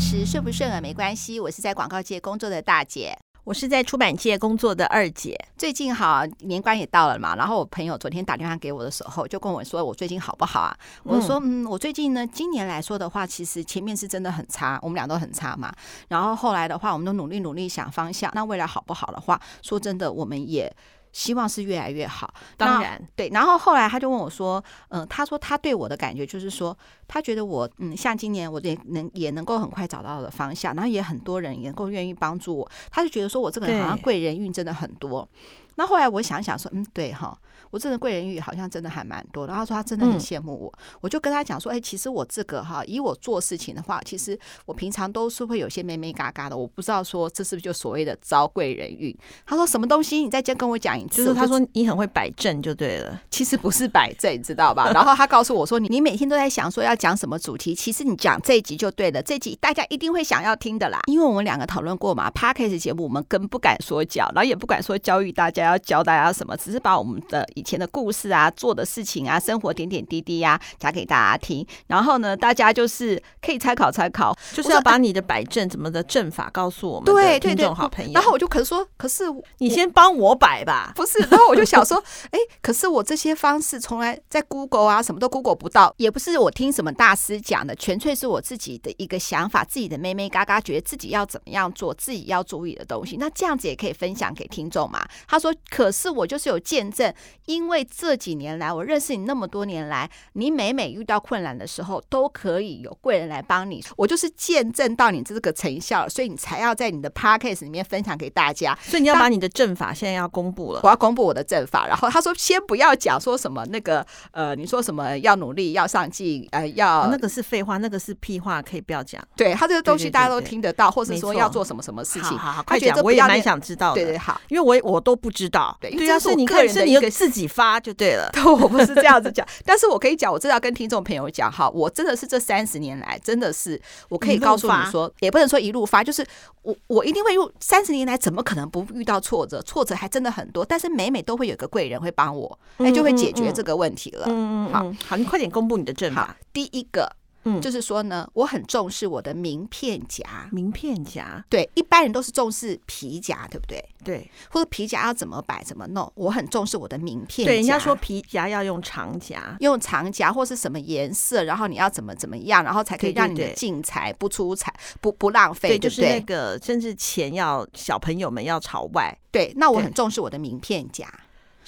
时，顺不顺耳没关系。我是在广告界工作的大姐，我是在出版界工作的二姐。最近好年关也到了嘛，然后我朋友昨天打电话给我的时候，就跟我说我最近好不好啊？我说嗯，我最近呢，今年来说的话，其实前面是真的很差，我们俩都很差嘛。然后后来的话，我们都努力努力想方向。那未来好不好的话，说真的，我们也。希望是越来越好，当然对。然后后来他就问我说：“嗯、呃，他说他对我的感觉就是说，他觉得我嗯，像今年我也能也能够很快找到的方向，然后也很多人也能够愿意帮助我，他就觉得说我这个人好像贵人运真的很多。”那后来我想想说，嗯，对哈，我真的贵人运好像真的还蛮多。然后他说他真的很羡慕我，嗯、我就跟他讲说，哎，其实我这个哈，以我做事情的话，其实我平常都是会有些咩咩嘎嘎的。我不知道说这是不是就所谓的招贵人运？他说什么东西？你再跟我讲一次。就是他说你很会摆正就对了，其实不是摆正，你知道吧？然后他告诉我说，你你每天都在想说要讲什么主题，其实你讲这一集就对了，这一集大家一定会想要听的啦。因为我们两个讨论过嘛，Podcast 节目我们更不敢说教，然后也不敢说教育大家要教大家什么。只是把我们的以前的故事啊、做的事情啊、生活点点滴滴呀、啊、讲给大家听，然后呢，大家就是可以参考参考，就是要把你的摆正怎么的正法告诉我们对听众好朋友。然后我就可是说，可是你先帮我摆吧，不是？然后我就想说，哎，可是我这些方式从来在 Google 啊，什么都 Google 不到，也不是我听什么大师讲的，纯粹是我自己的一个想法，自己的妹妹嘎嘎觉得自己要怎么样做，自己要注意的东西。那这样子也可以分享给听众嘛？他说，可是我就是。有见证，因为这几年来，我认识你那么多年来，你每每遇到困难的时候，都可以有贵人来帮你。我就是见证到你这个成效，所以你才要在你的 podcast 里面分享给大家。所以你要把你的阵法现在要公布了，我要公布我的阵法。然后他说，先不要讲说什么那个呃，你说什么要努力要上进呃要、哦、那个是废话，那个是屁话，可以不要讲。对他这个东西大家都听得到，或是说要做什么什么事情，好好好，快讲，我也蛮想知道的。对对好，因为我我都不知道。对，对啊，是你个人的一个自己发就对了，我不是这样子讲，但是我可以讲，我真的要跟听众朋友讲哈，我真的是这三十年来，真的是我可以告诉你说，也不能说一路发，就是我我一定会用三十年来，怎么可能不遇到挫折？挫折还真的很多，但是每每都会有个贵人会帮我，哎，就会解决这个问题了。嗯嗯，好好，你快点公布你的证法。第一个。嗯，就是说呢，我很重视我的名片夹。名片夹，对，一般人都是重视皮夹，对不对？对，或者皮夹要怎么摆、怎么弄，我很重视我的名片夹。对，人家说皮夹要用长夹，用长夹或是什么颜色，然后你要怎么怎么样，然后才可以让你的进财不出财，不不浪费，对，对，就是那个甚至钱要小朋友们要朝外。对，那我很重视我的名片夹。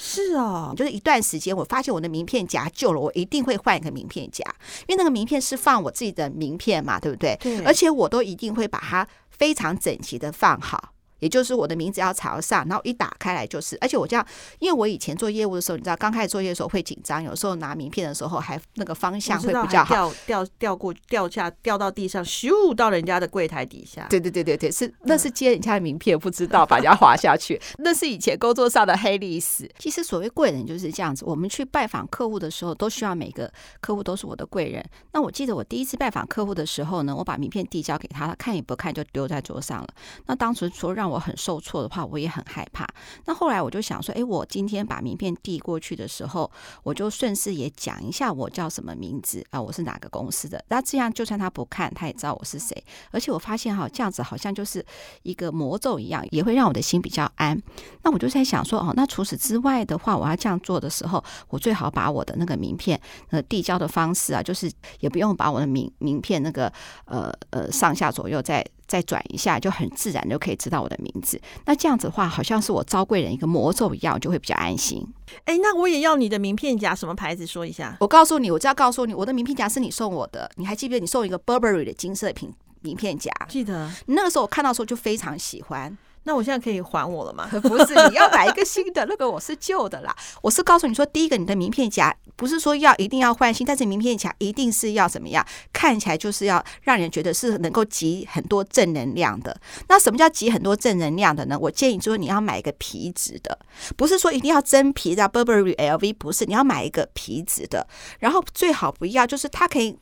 是哦，就是一段时间，我发现我的名片夹旧了，我一定会换一个名片夹，因为那个名片是放我自己的名片嘛，对不对？对，而且我都一定会把它非常整齐的放好。也就是我的名字要朝上，然后一打开来就是，而且我这样，因为我以前做业务的时候，你知道，刚开始做业的时候会紧张，有时候拿名片的时候还那个方向会比较好，掉掉掉过掉下掉到地上，咻到人家的柜台底下。对对对对对，是那是接人家的名片，不知道把人家滑下去，那是以前工作上的黑历史。其实所谓贵人就是这样子，我们去拜访客户的时候，都需要每个客户都是我的贵人。那我记得我第一次拜访客户的时候呢，我把名片递交给他，他看也不看就丢在桌上了。那当时说让我我很受挫的话，我也很害怕。那后来我就想说，哎，我今天把名片递过去的时候，我就顺势也讲一下我叫什么名字啊，我是哪个公司的。那这样就算他不看，他也知道我是谁。而且我发现哈，这样子好像就是一个魔咒一样，也会让我的心比较安。那我就在想说，哦，那除此之外的话，我要这样做的时候，我最好把我的那个名片呃递交的方式啊，就是也不用把我的名名片那个呃呃上下左右再。再转一下，就很自然就可以知道我的名字。那这样子的话，好像是我招贵人一个魔咒一样，就会比较安心。哎，那我也要你的名片夹，什么牌子？说一下。我告诉你，我就要告诉你，我的名片夹是你送我的。你还记不记得你送一个 Burberry 的金色品名片夹？记得。你那个时候我看到的时候就非常喜欢。那我现在可以还我了吗？不是，你要买一个新的，那个我是旧的啦。我是告诉你说，第一个，你的名片夹不是说要一定要换新，但是名片夹一定是要怎么样？看起来就是要让人觉得是能够集很多正能量的。那什么叫集很多正能量的呢？我建议说你要买一个皮质的，不是说一定要真皮的，Burberry、LV 不是，你要买一个皮质的，然后最好不要就是它可以。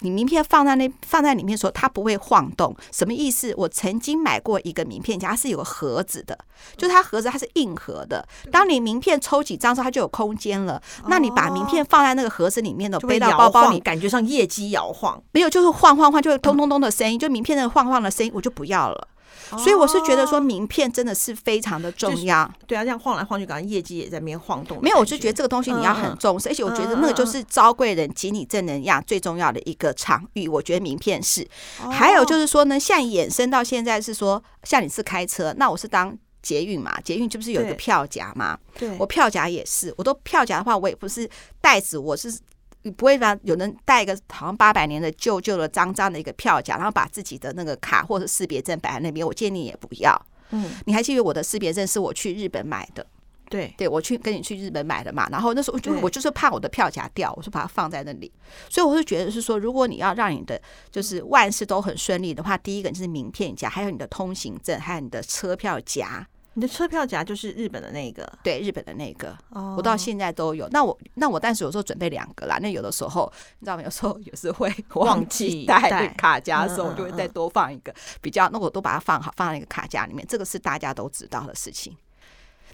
你名片放在那放在里面的时候，它不会晃动，什么意思？我曾经买过一个名片夹，它是有个盒子的，就是它盒子它是硬盒的。当你名片抽几张之后，它就有空间了。那你把名片放在那个盒子里面的，背到包包里，感觉上叶机摇晃，没有，就是晃晃晃，就会咚咚咚的声音，就名片那个晃晃的声音，我就不要了。所以我是觉得说，名片真的是非常的重要。对啊，这样晃来晃去，感觉业绩也在那边晃动。没有，我就觉得这个东西你要很重视，而且我觉得那个就是招贵人、给你正能量最重要的一个场域。我觉得名片是。还有就是说呢，像衍生到现在是说，像你是开车，那我是当捷运嘛，捷运就不是有一个票夹嘛？对，我票夹也是，我都票夹的话，我也不是袋子，我是。你不会让有人带一个好像八百年的旧旧的脏脏的一个票夹，然后把自己的那个卡或者识别证摆在那边。我建议你也不要。嗯，你还记得我的识别证是我去日本买的？对，对我去跟你去日本买的嘛。然后那时候就我就是怕我的票夹掉，我就把它放在那里。所以我就觉得是说，如果你要让你的就是万事都很顺利的话，第一个就是名片夹，还有你的通行证，还有你的车票夹。你的车票夹就是日本的那个，对，日本的那个，哦我到现在都有。那我那我，但是有时候准备两个啦。那有的时候，你知道吗？有时候有时候会 忘记带 卡夹的时候，我就会再多放一个。比较，那我都把它放好，放在那个卡夹里面。这个是大家都知道的事情。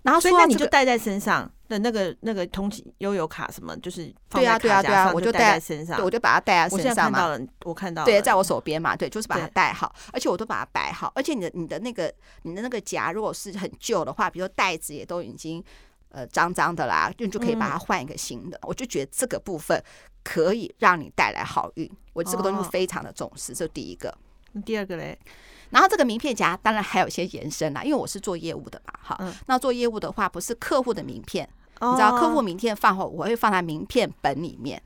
然后，所以那你就带在身上的那个那个通勤悠游卡什么，就是对啊对啊对啊，我就带在身上，我就把它带在身上嘛。我看到了，我看到对，在我手边嘛，对，就是把它带好，而且我都把它摆好。而且你的你的那个你的那个夹，如果是很旧的话，比如说袋子也都已经呃脏脏的啦，就你就可以把它换一个新的。我就觉得这个部分可以让你带来好运，我这个东西非常的重视。这第一个，第二个嘞。然后这个名片夹当然还有一些延伸啦，因为我是做业务的嘛，哈，嗯、那做业务的话不是客户的名片，哦、你知道客户名片放后，我会放在名片本里面，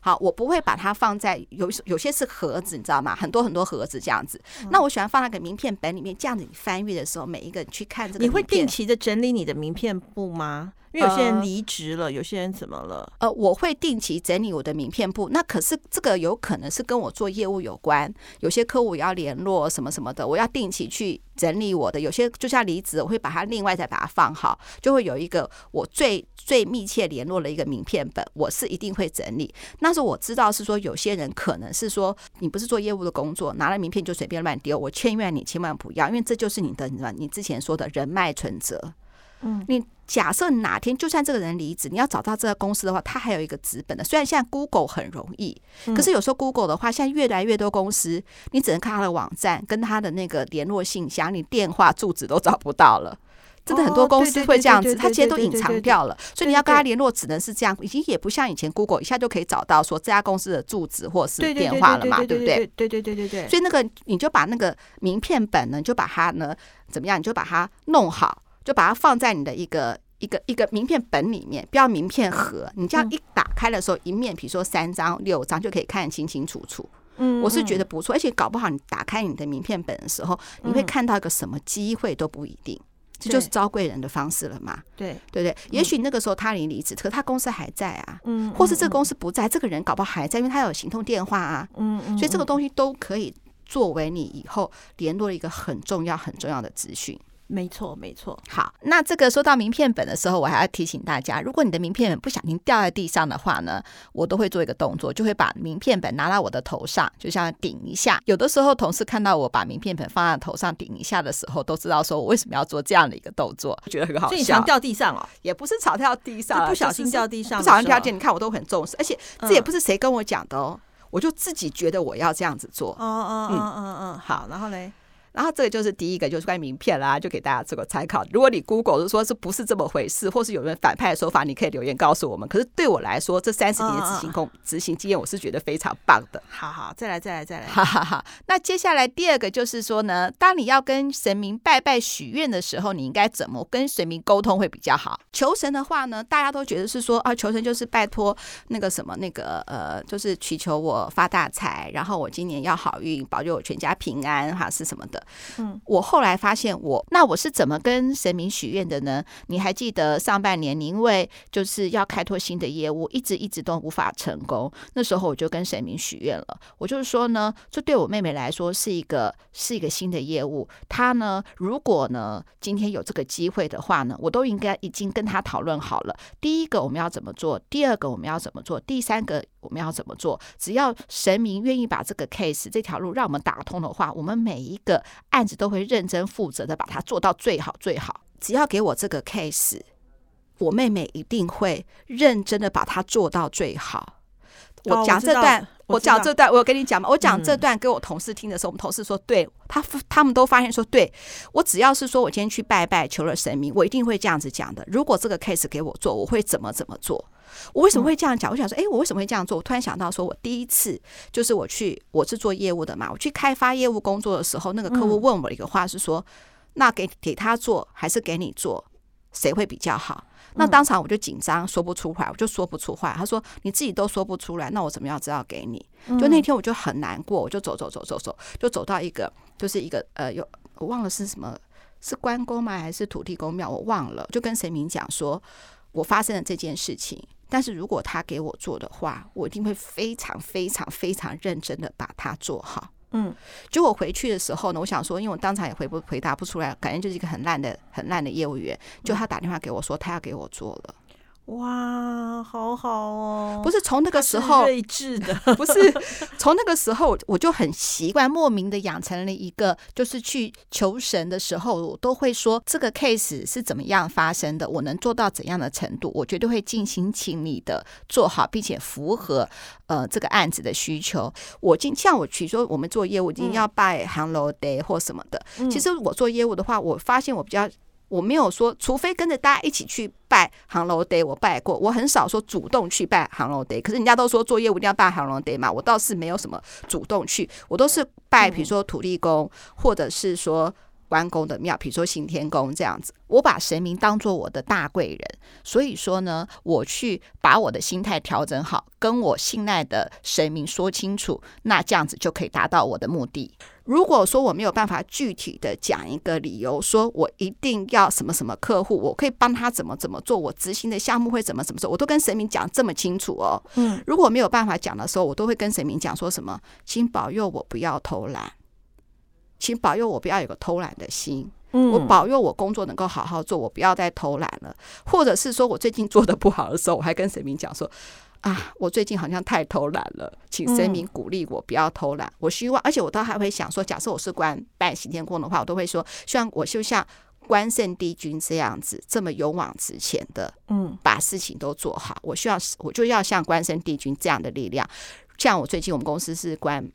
好，我不会把它放在有有些是盒子，你知道吗？很多很多盒子这样子，嗯、那我喜欢放那个名片本里面，这样子你翻阅的时候，每一个人去看这个，你会定期的整理你的名片簿吗？因为有些人离职了，呃、有些人怎么了？呃，我会定期整理我的名片簿。那可是这个有可能是跟我做业务有关，有些客户要联络什么什么的，我要定期去整理我的。有些就像离职，我会把它另外再把它放好，就会有一个我最最密切联络的一个名片本，我是一定会整理。那时候我知道是说，有些人可能是说，你不是做业务的工作，拿了名片就随便乱丢。我劝劝你千万不要，因为这就是你的，你知道，你之前说的人脉存折。嗯，你假设哪天就算这个人离职，你要找到这个公司的话，他还有一个资本的。虽然现在 Google 很容易，可是有时候 Google 的话，现在越来越多公司，你只能看他的网站跟他的那个联络信箱，你电话住址都找不到了。真的很多公司会这样子，他其实都隐藏掉了，所以你要跟他联络只能是这样，已经也不像以前 Google 一下就可以找到说这家公司的住址或是电话了嘛，对不对？对对对对对。所以那个你就把那个名片本呢，你就把它呢怎么样，你就把它弄好。就把它放在你的一个一个一个名片本里面，不要名片盒。你这样一打开的时候，一面比如说三张、六张就可以看得清清楚楚。嗯，我是觉得不错，而且搞不好你打开你的名片本的时候，你会看到一个什么机会都不一定。这就是招贵人的方式了嘛？对对对，也许那个时候他离离职，可是他公司还在啊。嗯，或是这个公司不在，这个人搞不好还在，因为他有行动电话啊。嗯嗯，所以这个东西都可以作为你以后联络一个很重要很重要的资讯。没错，没错。好，那这个说到名片本的时候，我还要提醒大家，如果你的名片本不小心掉在地上的话呢，我都会做一个动作，就会把名片本拿到我的头上，就像顶一下。有的时候同事看到我把名片本放在头上顶一下的时候，都知道说我为什么要做这样的一个动作，觉得很好笑。所以你常掉地上哦，也不是常掉地上，不小心掉地上，不小心掉地上。你看我都很重视，而且这也不是谁跟我讲的哦，我就自己觉得我要这样子做。哦哦哦哦哦，好，然后嘞。然后这个就是第一个，就是关于名片啦，就给大家做个参考。如果你 Google 是说是不是这么回事，或是有人反派的说法，你可以留言告诉我们。可是对我来说，这三十年的执行工执行经验，我是觉得非常棒的。好好，再来再来再来，哈哈哈。那接下来第二个就是说呢，当你要跟神明拜拜许愿的时候，你应该怎么跟神明沟通会比较好？求神的话呢，大家都觉得是说啊，求神就是拜托那个什么那个呃，就是祈求我发大财，然后我今年要好运，保佑我全家平安哈，是什么的。的。嗯，我后来发现我，那我是怎么跟神明许愿的呢？你还记得上半年你因为就是要开拓新的业务，一直一直都无法成功，那时候我就跟神明许愿了。我就是说呢，这对我妹妹来说是一个是一个新的业务，她呢，如果呢今天有这个机会的话呢，我都应该已经跟她讨论好了。第一个我们要怎么做？第二个我们要怎么做？第三个我们要怎么做？只要神明愿意把这个 case 这条路让我们打通的话，我们每一个案子都会认真负责的把它做到最好最好。只要给我这个 case，我妹妹一定会认真的把它做到最好。我讲这段，我讲这段，我有跟你讲吗？我讲这段给我同事听的时候，我们同事说，对他，他们都发现说，对我只要是说我今天去拜拜求了神明，我一定会这样子讲的。如果这个 case 给我做，我会怎么怎么做？我为什么会这样讲？我想说，哎，我为什么会这样做？我突然想到，说我第一次就是我去，我是做业务的嘛，我去开发业务工作的时候，那个客户问我一个话是说，那给给他做还是给你做，谁会比较好？那当场我就紧张，说不出话，我就说不出话。他说：“你自己都说不出来，那我怎么样知道给你？”就那天我就很难过，我就走走走走走，就走到一个就是一个呃，有我忘了是什么，是关公吗？还是土地公庙？我忘了。就跟神明讲说，我发生了这件事情，但是如果他给我做的话，我一定会非常非常非常认真的把它做好。嗯，就我回去的时候呢，我想说，因为我当场也回不回答不出来，感觉就是一个很烂的、很烂的业务员。就他打电话给我说，他要给我做了。哇，好好哦！不是从那个时候睿智的，不是从那个时候我就很习惯，莫名的养成了一个，就是去求神的时候，我都会说这个 case 是怎么样发生的，我能做到怎样的程度，我绝对会尽心尽力的做好，并且符合呃这个案子的需求。我今像我去说我们做业务，一定要拜 Hello day 或什么的。其实我做业务的话，我发现我比较。我没有说，除非跟着大家一起去拜航楼 day，我拜过。我很少说主动去拜航楼 day，可是人家都说做业务一定要拜航楼 day 嘛，我倒是没有什么主动去，我都是拜，比如说土地公，或者是说。关公的庙，比如说行天宫这样子，我把神明当做我的大贵人，所以说呢，我去把我的心态调整好，跟我信赖的神明说清楚，那这样子就可以达到我的目的。如果说我没有办法具体的讲一个理由，说我一定要什么什么客户，我可以帮他怎么怎么做，我执行的项目会怎么怎么做，我都跟神明讲这么清楚哦。嗯，如果没有办法讲的时候，我都会跟神明讲说什么，请保佑我不要偷懒。请保佑我不要有个偷懒的心，我保佑我工作能够好好做，我不要再偷懒了。或者是说我最近做的不好的时候，我还跟神明讲说啊，我最近好像太偷懒了，请神明鼓励我不要偷懒。我希望，而且我都还会想说，假设我是关拜行天宫的话，我都会说，希望我就像关圣帝君这样子，这么勇往直前的，嗯，把事情都做好。我需要，我就要像关圣帝君这样的力量。像我最近我们公司是关。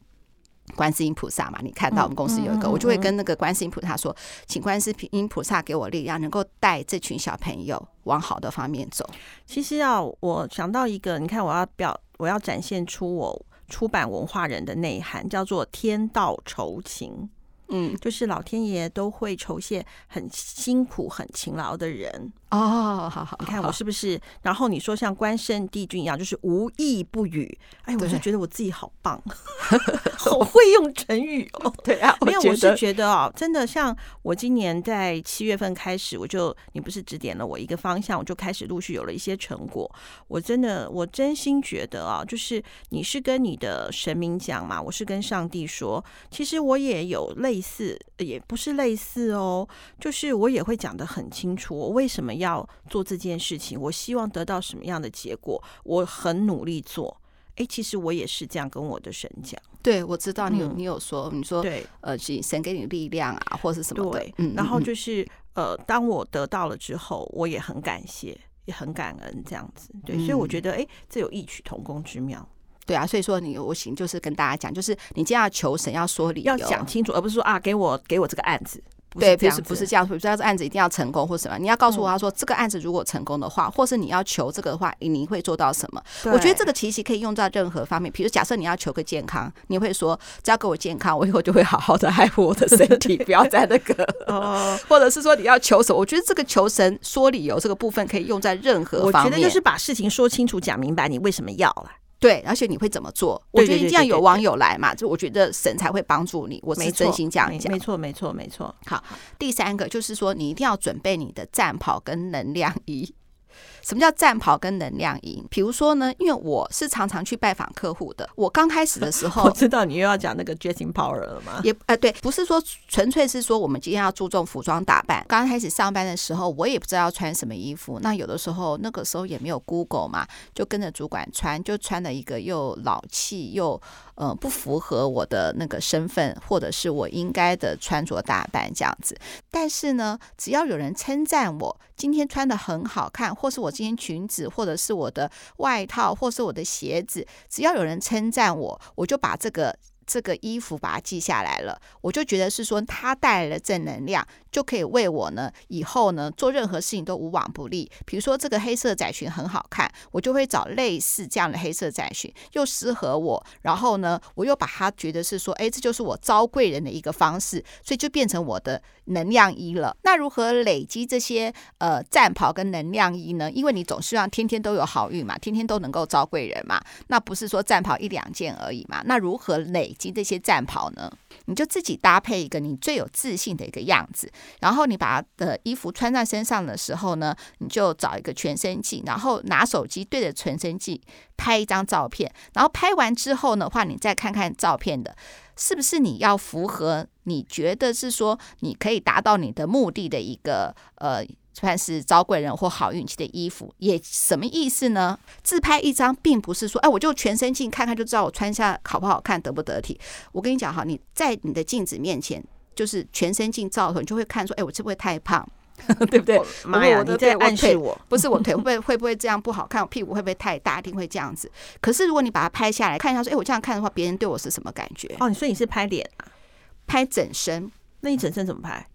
观世音菩萨嘛，你看到我们公司有一个，我就会跟那个观世音菩萨说，请观世音菩萨给我力量，能够带这群小朋友往好的方面走。其实啊，我想到一个，你看，我要表，我要展现出我出版文化人的内涵，叫做天道酬勤。嗯，就是老天爷都会酬谢很辛苦、很勤劳的人哦。好好，你看我是不是？然后你说像关圣帝君一样，就是无意不语。哎，我就觉得我自己好棒，好会用成语哦。对啊，没有，我是觉得哦，真的像我今年在七月份开始，我就你不是指点了我一个方向，我就开始陆续有了一些成果。我真的，我真心觉得啊，就是你是跟你的神明讲嘛，我是跟上帝说，其实我也有类。类似也不是类似哦，就是我也会讲得很清楚，我为什么要做这件事情，我希望得到什么样的结果，我很努力做。哎，其实我也是这样跟我的神讲。对，我知道你有、嗯、你有说，你说对，呃，神给你力量啊，或是什么对，嗯，然后就是呃，当我得到了之后，我也很感谢，也很感恩这样子。对，嗯、所以我觉得哎，这有异曲同工之妙。对啊，所以说你我行就是跟大家讲，就是你既然要求神，要说理由，要讲清楚，而不是说啊，给我给我这个案子。对，不是不是这样，不是这案子一定要成功或什么？你要告诉我，他说这个案子如果成功的话，或是你要求这个的话，你会做到什么？我觉得这个其实可以用在任何方面。比如假设你要求个健康，你会说只要给我健康，我以后就会好好的爱护我的身体，不要再那个。哦，或者是说你要求什么？我觉得这个求神说理由这个部分可以用在任何方面。我觉得就是把事情说清楚、讲明白，你为什么要了。对，而且你会怎么做？我觉得一定要有网友来嘛，就我觉得神才会帮助你。我是真心这样讲，没错，没错，没错。好，第三个就是说，你一定要准备你的战袍跟能量 衣。什么叫战袍跟能量衣？比如说呢，因为我是常常去拜访客户的。我刚开始的时候，我知道你又要讲那个 Dressing Power 了吗？也呃，对，不是说纯粹是说我们今天要注重服装打扮。刚开始上班的时候，我也不知道要穿什么衣服。那有的时候那个时候也没有 Google 嘛，就跟着主管穿，就穿了一个又老气又呃不符合我的那个身份，或者是我应该的穿着打扮这样子。但是呢，只要有人称赞我今天穿的很好看，或是我今天裙子，或者是我的外套，或是我的鞋子，只要有人称赞我，我就把这个。这个衣服把它记下来了，我就觉得是说它带来了正能量，就可以为我呢以后呢做任何事情都无往不利。比如说这个黑色窄裙很好看，我就会找类似这样的黑色窄裙，又适合我，然后呢我又把它觉得是说，哎，这就是我招贵人的一个方式，所以就变成我的能量衣了。那如何累积这些呃战袍跟能量衣呢？因为你总是让天天都有好运嘛，天天都能够招贵人嘛，那不是说战袍一两件而已嘛。那如何累？及这些战袍呢，你就自己搭配一个你最有自信的一个样子，然后你把的衣服穿在身上的时候呢，你就找一个全身镜，然后拿手机对着全身镜拍一张照片，然后拍完之后的话，你再看看照片的是不是你要符合你觉得是说你可以达到你的目的的一个呃。算是招贵人或好运气的衣服，也什么意思呢？自拍一张，并不是说，哎，我就全身镜看看就知道我穿下好不好看，得不得体。我跟你讲哈，你在你的镜子面前，就是全身镜照的时候，你就会看说，哎，我会不会太胖，对不对？妈呀，你在暗示我，不是我腿会不会会不会这样不好看？我屁股会不会太大？一定会这样子。可是如果你把它拍下来看一下，说，哎，我这样看的话，别人对我是什么感觉？哦，你说你是拍脸啊？拍整身？那你整身怎么拍？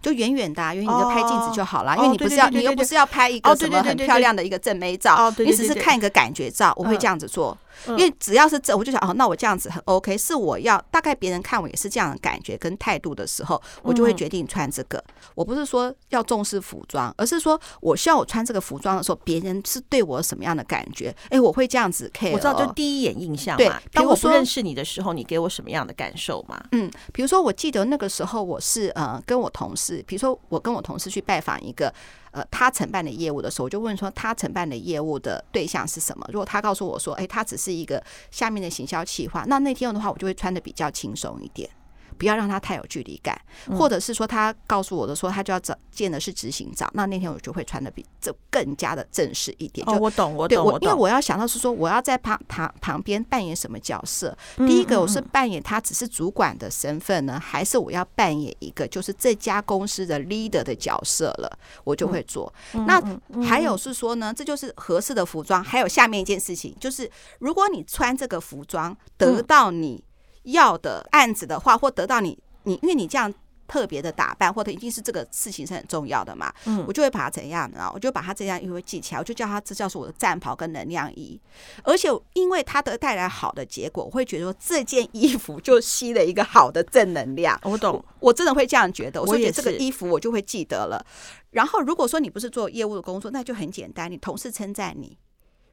就远远的，啊远远的拍镜子就好了，因为你不是要，你又不是要拍一个什么很漂亮的一个正妹照，你只是看一个感觉照。我会这样子做，因为只要是这，我就想哦，那我这样子很 OK。是我要大概别人看我也是这样的感觉跟态度的时候，我就会决定穿这个。我不是说要重视服装，而是说我希望我穿这个服装的时候，别人是对我什么样的感觉？哎，我会这样子 care。我知道，就第一眼印象嘛。当我不认识你的时候，你给我什么样的感受嘛？嗯，比如说，我记得那个时候我是呃跟我同事，比如说我。跟我同事去拜访一个，呃，他承办的业务的时候，我就问说他承办的业务的对象是什么？如果他告诉我说，哎，他只是一个下面的行销企划，那那天的话，我就会穿的比较轻松一点。不要让他太有距离感，或者是说他告诉我的说他就要找见的是执行长，那那天我就会穿的比这更加的正式一点。就我懂，我懂，我因为我要想到是说我要在旁旁旁边扮演什么角色。第一个我是扮演他只是主管的身份呢，还是我要扮演一个就是这家公司的 leader 的角色了，我就会做。那还有是说呢，这就是合适的服装。还有下面一件事情就是，如果你穿这个服装得到你。要的案子的话，或得到你你，因为你这样特别的打扮，或者一定是这个事情是很重要的嘛，嗯，我就会把它怎样呢？我就把它这样衣服记起来，我就叫它这叫是我的战袍跟能量衣，而且因为它的带来好的结果，我会觉得说这件衣服就吸了一个好的正能量。我懂，我，我真的会这样觉得，我觉得这个衣服我就会记得了。然后如果说你不是做业务的工作，那就很简单，你同事称赞你。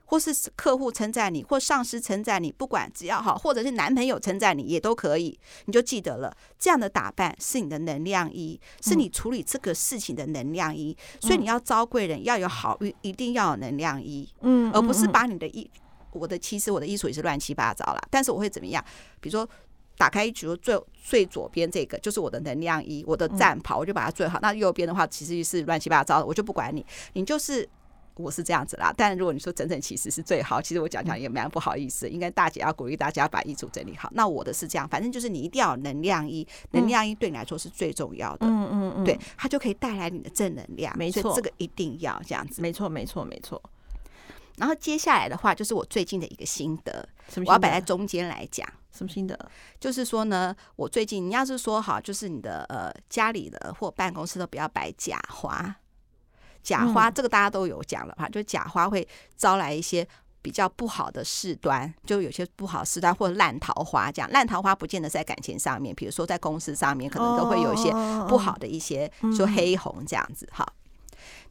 或是客户称赞你，或上司称赞你，不管只要好，或者是男朋友称赞你也都可以，你就记得了，这样的打扮是你的能量衣，是你处理这个事情的能量衣。所以你要招贵人，要有好运，一定要有能量衣，嗯，而不是把你的衣，我的其实我的衣橱也是乱七八糟了，但是我会怎么样？比如说打开衣橱最最左边这个就是我的能量衣，我的战袍，我就把它最好。那右边的话其实是乱七八糟的，我就不管你，你就是。我是这样子啦，但如果你说整整齐实是最好，其实我讲讲也蛮不好意思。应该大姐要鼓励大家把衣橱整理好。那我的是这样，反正就是你一定要有能量衣，能量衣对你来说是最重要的。嗯嗯嗯，对，它就可以带来你的正能量。没错，这个一定要这样子。没错，没错，没错。然后接下来的话，就是我最近的一个心得，我要摆在中间来讲。什么心得？就是说呢，我最近你要是说好，就是你的呃家里的或办公室都不要摆假花。假花这个大家都有讲了哈，就假花会招来一些比较不好的事端，就有些不好事端或者烂桃花这样。烂桃花不见得在感情上面，比如说在公司上面，可能都会有一些不好的一些，说黑红这样子哈。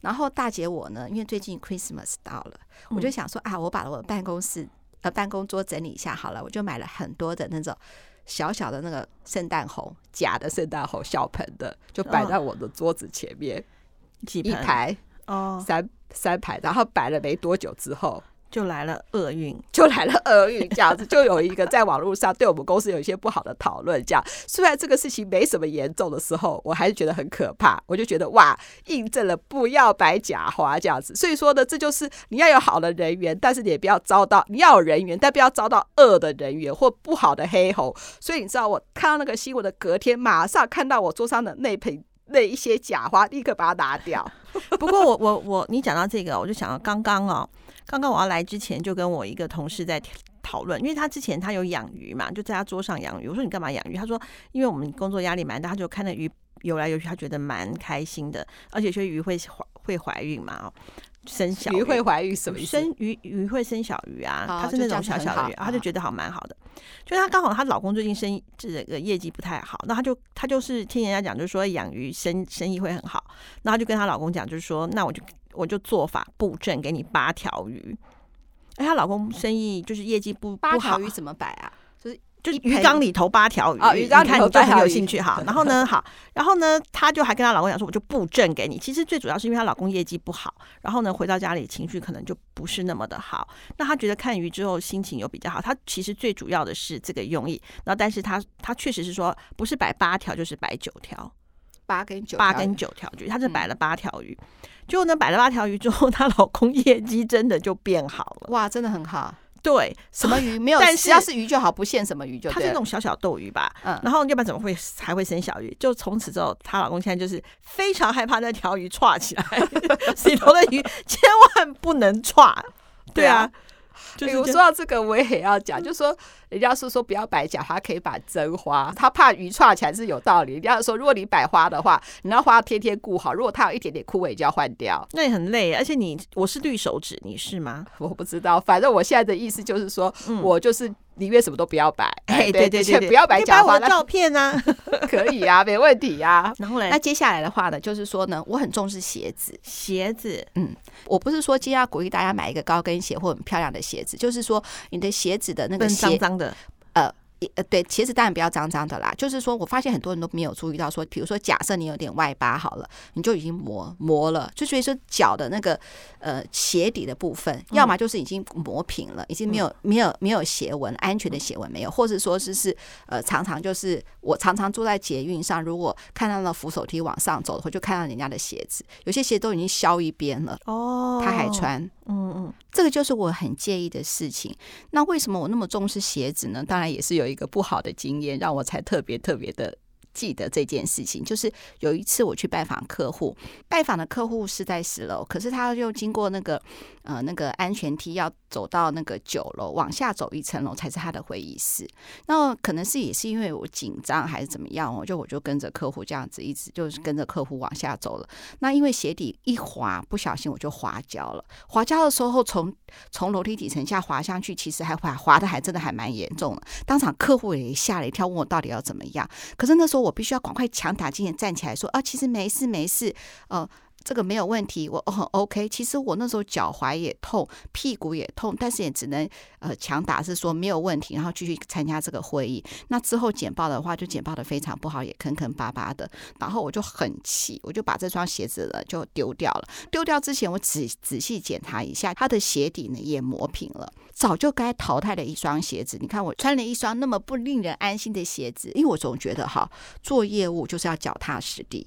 然后大姐我呢，因为最近 Christmas 到了，我就想说啊，我把我的办公室呃办公桌整理一下好了，我就买了很多的那种小小的那个圣诞红，假的圣诞红小盆的，就摆在我的桌子前面，几一排哦，三三排，然后摆了没多久之后。就来了厄运，就来了厄运，这样子就有一个在网络上对我们公司有一些不好的讨论。这样，虽然这个事情没什么严重的时候，我还是觉得很可怕。我就觉得哇，印证了不要摆假花这样子。所以说呢，这就是你要有好的人缘，但是你也不要遭到你要有人缘，但不要遭到恶的人缘或不好的黑猴。所以你知道，我看到那个新闻的隔天，马上看到我桌上的那盆那一些假花，立刻把它拿掉。不过我我我，你讲到这个，我就想到刚刚哦。刚刚我要来之前，就跟我一个同事在讨论，因为他之前他有养鱼嘛，就在他桌上养鱼。我说你干嘛养鱼？他说因为我们工作压力蛮大，他就看那鱼游来游去，他觉得蛮开心的，而且说鱼会怀会怀孕嘛，生小鱼，鱼会怀孕什么意思？生鱼鱼会生小鱼啊，它是那种小小的鱼，他就觉得好蛮好的。就她刚好她老公最近生意这个业绩不太好，那他就他就是听人家讲，就是说养鱼生生意会很好，那他就跟她老公讲，就是说那我就。我就做法布阵给你八条鱼，哎，她老公生意就是业绩不不好，八条鱼怎么摆啊？就是鱼缸里头八条鱼，哦、鱼缸里头八条鱼，有兴趣哈。然后呢，好，然后呢，她就还跟她老公讲说，我就布阵给你。其实最主要是因为她老公业绩不好，然后呢，回到家里情绪可能就不是那么的好。那她觉得看鱼之后心情又比较好。她其实最主要的是这个用意。然后，但是她她确实是说，不是摆八条就是摆九条，八跟九八跟九条鱼，她是摆了八条鱼。嗯就呢，摆了八条鱼之后，她老公业绩真的就变好了。哇，真的很好。对，什么鱼没有？但是只要是鱼就好，不限什么鱼就。它是那种小小斗鱼吧。嗯。然后要不然怎么会还会生小鱼？就从此之后，她老公现在就是非常害怕那条鱼串起来，里头的鱼千万不能串。对啊。就是我说到这个，我也要讲，就是说，人家是说不要摆假花，可以摆真花。他怕鱼串起来是有道理。人家说，如果你摆花的话，你要花天天顾好。如果它有一点点枯萎，就要换掉。那也很累，而且你我是绿手指，你是吗？我不知道，反正我现在的意思就是说，嗯、我就是。里面什么都不要摆，哎，对对对，不要摆假花的照片啊，可以啊，没问题啊。然后呢，那接下来的话呢，就是说呢，我很重视鞋子，鞋子，嗯，我不是说今天要鼓励大家买一个高跟鞋或很漂亮的鞋子，就是说你的鞋子的那个鞋脏脏的，呃。呃，对，鞋子当然不要脏脏的啦。就是说，我发现很多人都没有注意到，说，比如说，假设你有点外八好了，你就已经磨磨了，就所以说脚的那个呃鞋底的部分，要么就是已经磨平了，已经没有没有没有鞋纹，安全的鞋纹没有，或者说是是呃常常就是我常常坐在捷运上，如果看到了扶手梯往上走的话，就看到人家的鞋子，有些鞋都已经削一边了哦，他还穿。嗯嗯，这个就是我很介意的事情。那为什么我那么重视鞋子呢？当然也是有一一个不好的经验，让我才特别特别的。记得这件事情，就是有一次我去拜访客户，拜访的客户是在十楼，可是他又经过那个呃那个安全梯，要走到那个九楼，往下走一层楼才是他的会议室。那可能是也是因为我紧张还是怎么样，我就我就跟着客户这样子一直就是跟着客户往下走了。那因为鞋底一滑，不小心我就滑跤了。滑跤的时候从从楼梯底层下滑上去，其实还滑滑的还真的还蛮严重的。当场客户也吓了一跳，问我到底要怎么样。可是那时候。我必须要赶快强打精神站起来说啊，其实没事没事，呃，这个没有问题，我很 OK。其实我那时候脚踝也痛，屁股也痛，但是也只能呃强打是说没有问题，然后继续参加这个会议。那之后简报的话就简报的非常不好，也坑坑巴巴的。然后我就很气，我就把这双鞋子呢就丢掉了。丢掉之前，我仔仔细检查一下，它的鞋底呢也磨平了。早就该淘汰的一双鞋子，你看我穿了一双那么不令人安心的鞋子，因为我总觉得哈，做业务就是要脚踏实地，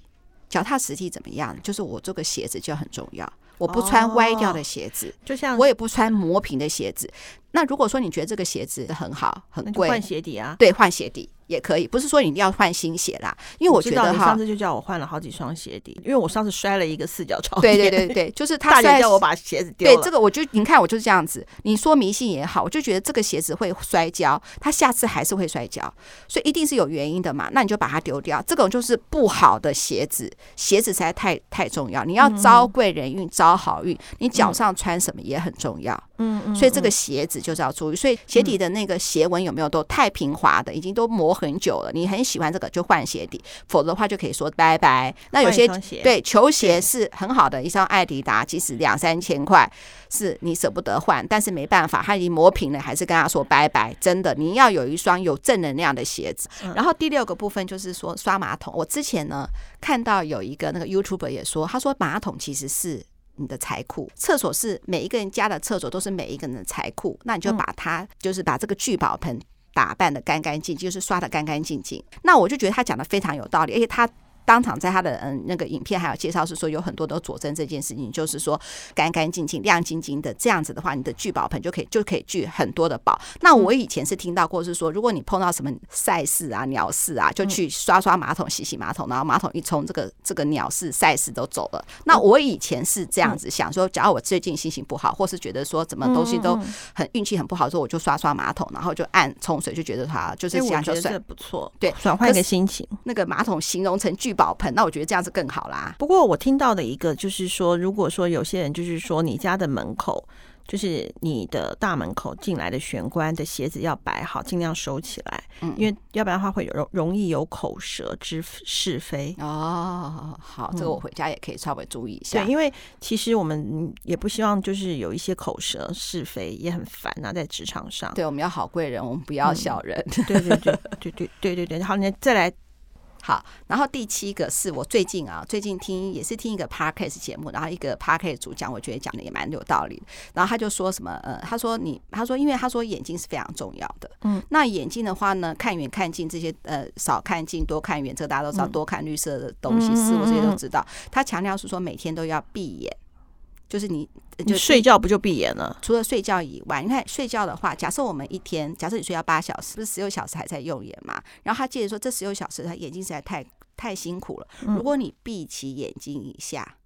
脚踏实地怎么样？就是我这个鞋子就很重要，我不穿歪掉的鞋子，就像我也不穿磨平的鞋子。那如果说你觉得这个鞋子很好，很贵，换鞋底啊？对，换鞋底。也可以，不是说你一定要换新鞋啦，因为我觉得哈，你上次就叫我换了好几双鞋底，因为我上次摔了一个四脚朝天。对对对对，就是 他摔叫我把鞋子丢了。对，这个我就你看我就是这样子，你说迷信也好，我就觉得这个鞋子会摔跤，他下次还是会摔跤，所以一定是有原因的嘛。那你就把它丢掉，这种就是不好的鞋子，鞋子实在太太重要。你要招贵人运，招好运，你脚上穿什么也很重要。嗯嗯，所以这个鞋子就是要注意，所以鞋底的那个鞋纹有没有都太平滑的，已经都磨。很久了，你很喜欢这个就换鞋底，否则的话就可以说拜拜。那有些对球鞋是很好的，一双爱迪达，即使两三千块是你舍不得换，但是没办法，它已经磨平了，还是跟他说拜拜。真的，你要有一双有正能量的鞋子。然后第六个部分就是说刷马桶，我之前呢看到有一个那个 YouTuber 也说，他说马桶其实是。你的财库，厕所是每一个人家的厕所都是每一个人的财库，那你就把它就是把这个聚宝盆打扮的干干净净，就是刷的干干净净。那我就觉得他讲的非常有道理，而且他。当场在他的嗯那个影片还有介绍是说有很多都佐证这件事情，就是说干干净净、亮晶晶的这样子的话，你的聚宝盆就可以就可以聚很多的宝。那我以前是听到过是说，如果你碰到什么赛事啊、鸟事啊，就去刷刷马桶、洗洗马桶，然后马桶一冲，这个这个鸟事赛事都走了。那我以前是这样子想说，假如我最近心情不好，或是觉得说什么东西都很运气很不好，时候我就刷刷马桶，然后就按冲水，就觉得它就是这样就算不错，对，转换一个心情。那个马桶形容成聚宝盆，那我觉得这样子更好啦。不过我听到的一个就是说，如果说有些人就是说，你家的门口就是你的大门口进来的玄关的鞋子要摆好，尽量收起来，嗯，因为要不然的话会容容易有口舌之是非。哦，好，这个我回家也可以稍微注意一下。对，因为其实我们也不希望就是有一些口舌是非，也很烦啊，在职场上。对，我们要好贵人，我们不要小人。嗯、对对对对对对对对。好，你再来。好，然后第七个是我最近啊，最近听也是听一个 podcast 节目，然后一个 podcast 主讲，我觉得讲的也蛮有道理。然后他就说什么，呃，他说你，他说因为他说眼睛是非常重要的，嗯，那眼睛的话呢，看远看近这些，呃，少看近多看远，这个大家都知道，多看绿色的东西，事物这些都知道。他强调是说每天都要闭眼。就是你，就睡觉不就闭眼了？除了睡觉以外，你看睡觉的话，假设我们一天，假设你睡觉八小时，不是十六小时还在用眼嘛？然后他接着说，这十六小时他眼睛实在太太辛苦了。如果你闭起眼睛一下，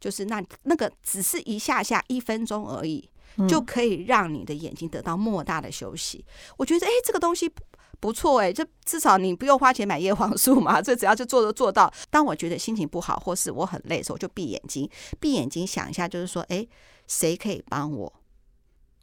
就是那那个只是一下下一分钟而已，就可以让你的眼睛得到莫大的休息。我觉得，哎，这个东西。不错诶、欸，就至少你不用花钱买叶黄素嘛，这只要就做都做到。当我觉得心情不好或是我很累的时候，就闭眼睛，闭眼睛想一下，就是说，诶，谁可以帮我？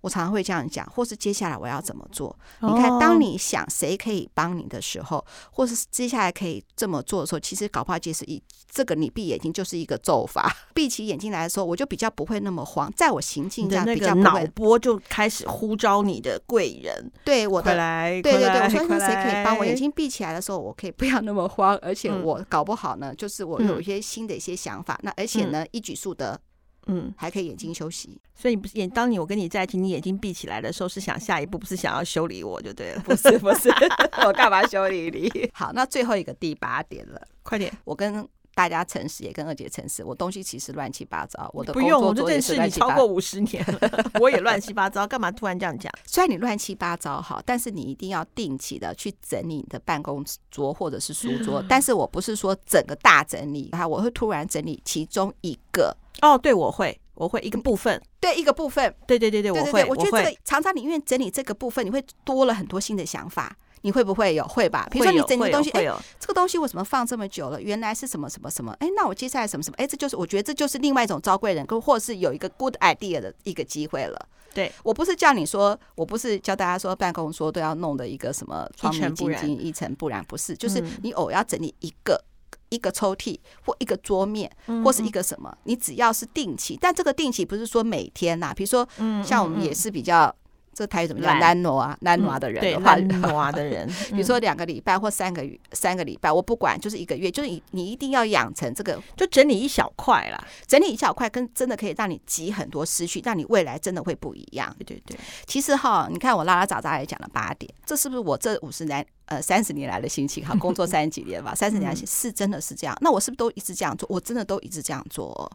我常常会这样讲，或是接下来我要怎么做？你看，当你想谁可以帮你的时候，或是接下来可以这么做的时候，其实搞不好就是一这个你闭眼睛就是一个咒法。闭起眼睛来的时候，我就比较不会那么慌，在我行进这样比较脑波就开始呼召你的贵人，对我的来，对对对，我说那谁可以帮我？眼睛闭起来的时候，我可以不要那么慌，而且我搞不好呢，就是我有一些新的一些想法，那而且呢，一举数得。嗯，还可以眼睛休息，所以你不是眼，当你我跟你在一起，你眼睛闭起来的时候，是想下一步，不是想要修理我就对了。不是不是，我干嘛修理你？好，那最后一个第八点了，快点，我跟大家诚实，也跟二姐诚实，我东西其实乱七八糟，我的不用，我就认识你超过五十年了，我也乱七八糟，干嘛突然这样讲？虽然你乱七八糟好，但是你一定要定期的去整理你的办公桌或者是书桌，但是我不是说整个大整理，哈，我会突然整理其中一个。哦，对，我会，我会一个部分，对，一个部分，对对对对，我会，我觉得这个常常你因为整理这个部分，你会多了很多新的想法，你会不会有？会吧？比如说你整理东西，哎，这个东西为什么放这么久了？原来是什么什么什么？哎，那我接下来什么什么？哎，这就是我觉得这就是另外一种招贵人，或者是有一个 good idea 的一个机会了。对，我不是叫你说，我不是教大家说办公桌都要弄的一个什么窗明几净、一尘不染，不是，就是你偶要整理一个。一个抽屉或一个桌面，或是一个什么，你只要是定期，但这个定期不是说每天呐，比如说，像我们也是比较。这台语怎么叫懒惰啊？南挪的人的话，懒惰的人，比如说两个礼拜或三个月，三个礼拜，我不管，就是一个月，就是你你一定要养成这个，就整理一小块啦，整理一小块，跟真的可以让你集很多思绪，让你未来真的会不一样。对对对，其实哈，你看我拉拉杂杂也讲了八点，这是不是我这五十年呃三十年来的心情？哈，工作三十几年吧，三十年来是真的是这样。那我是不是都一直这样做？我真的都一直这样做。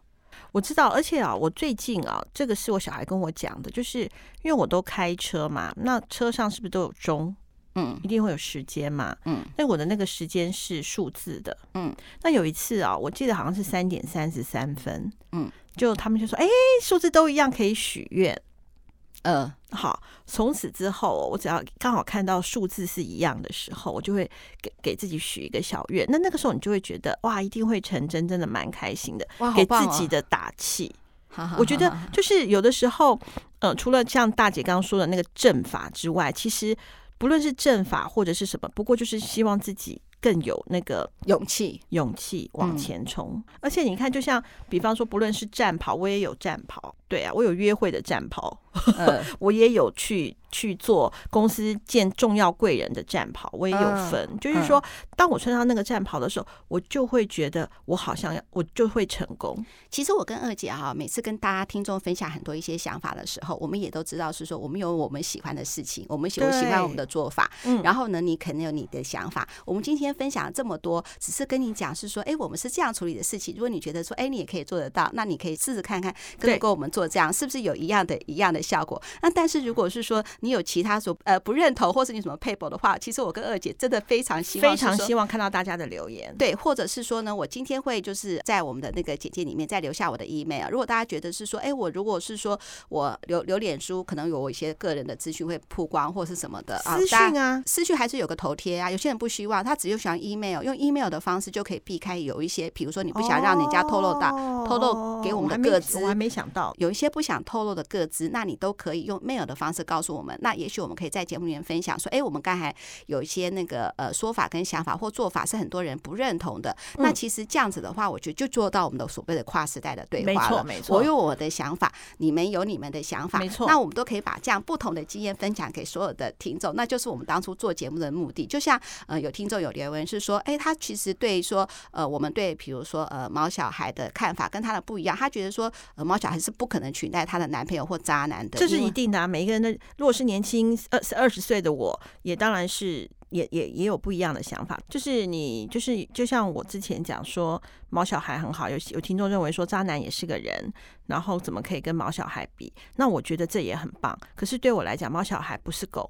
我知道，而且啊，我最近啊，这个是我小孩跟我讲的，就是因为我都开车嘛，那车上是不是都有钟？嗯，一定会有时间嘛。嗯，那我的那个时间是数字的。嗯，那有一次啊，我记得好像是三点三十三分。嗯，就他们就说，哎，数字都一样，可以许愿。嗯，好。从此之后，我只要刚好看到数字是一样的时候，我就会给给自己许一个小愿。那那个时候，你就会觉得哇，一定会成真，真的蛮开心的。哇，给自己的打气。我觉得就是有的时候，呃，除了像大姐刚刚说的那个阵法之外，其实不论是阵法或者是什么，不过就是希望自己。更有那个勇气，勇气往前冲。嗯、而且你看，就像比方说，不论是战袍，我也有战袍。对啊，我有约会的战袍，呃、我也有去。去做公司见重要贵人的战袍，我也有分。嗯、就是说，当我穿上那个战袍的时候，我就会觉得我好像要，我就会成功。其实我跟二姐哈，每次跟大家听众分享很多一些想法的时候，我们也都知道是说，我们有我们喜欢的事情，我们喜不喜欢我们的做法。嗯，然后呢，你肯定有你的想法。我们今天分享了这么多，只是跟你讲是说，哎，我们是这样处理的事情。如果你觉得说，哎，你也可以做得到，那你可以试试看看，跟跟我们做这样，是不是有一样的一样的效果？那但是如果是说你有其他所呃不认同，或是你什么配博的话，其实我跟二姐真的非常希望，非常希望看到大家的留言。对，或者是说呢，我今天会就是在我们的那个简介里面再留下我的 email。如果大家觉得是说，哎，我如果是说我留留脸书，可能有我一些个人的资讯会曝光或是什么的啊私讯啊，私讯还是有个头贴啊。有些人不希望，他只有喜欢 email，用 email 的方式就可以避开有一些，比如说你不想让人家透露到、哦、透露给我们的个资，我还没想到有一些不想透露的个资，那你都可以用 mail 的方式告诉我们。那也许我们可以在节目里面分享。说，哎，我们刚才有一些那个呃说法跟想法或做法是很多人不认同的。嗯、那其实这样子的话，我觉得就做到我们的所谓的跨时代的对话了。没错，没错。我有我的想法，你们有你们的想法，没错。那我们都可以把这样不同的经验分享给所有的听众，那就是我们当初做节目的目的。就像呃，有听众有留言是说，哎，他其实对说呃，我们对比如说呃毛小孩的看法跟他的不一样，他觉得说呃毛小孩是不可能取代他的男朋友或渣男的，这是一定的啊。每一个人的，如果是年轻二二十岁的我，也当然。是也也也有不一样的想法，就是你就是就像我之前讲说毛小孩很好，有有听众认为说渣男也是个人，然后怎么可以跟毛小孩比？那我觉得这也很棒。可是对我来讲，毛小孩不是狗，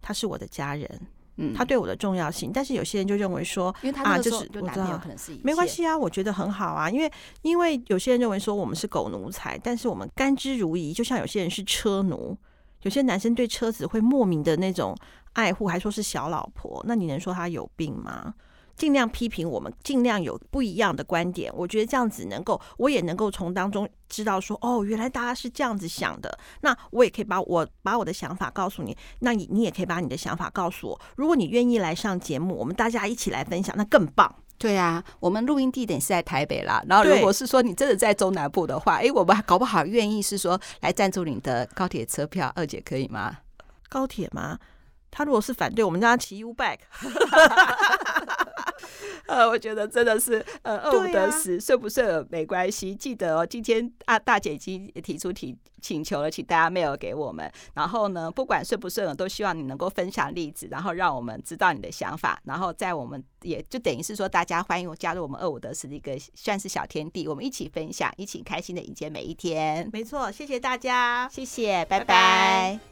他是我的家人，嗯，他对我的重要性。但是有些人就认为说，因为他啊，就是我知道可能是没关系啊，我觉得很好啊，因为因为有些人认为说我们是狗奴才，但是我们甘之如饴，就像有些人是车奴，有些男生对车子会莫名的那种。爱护还说是小老婆，那你能说他有病吗？尽量批评我们，尽量有不一样的观点。我觉得这样子能够，我也能够从当中知道说，哦，原来大家是这样子想的。那我也可以把我把我的想法告诉你，那你你也可以把你的想法告诉我。如果你愿意来上节目，我们大家一起来分享，那更棒。对啊，我们录音地点是在台北啦。然后如果是说你真的在中南部的话，哎，我们搞不好愿意是说来赞助你的高铁车票，二姐可以吗？高铁吗？他如果是反对，我们让他骑 U-Bike。呃，我觉得真的是呃，饿不得死，睡不睡没关系。记得哦，今天啊，大姐已经提出提请求了，请大家 mail 给我们。然后呢，不管睡不睡，都希望你能够分享例子，然后让我们知道你的想法。然后在我们也就等于是说，大家欢迎我加入我们饿五得十的一个算是小天地，我们一起分享，一起开心的迎接每一天。没错，谢谢大家，谢谢，拜拜。拜拜。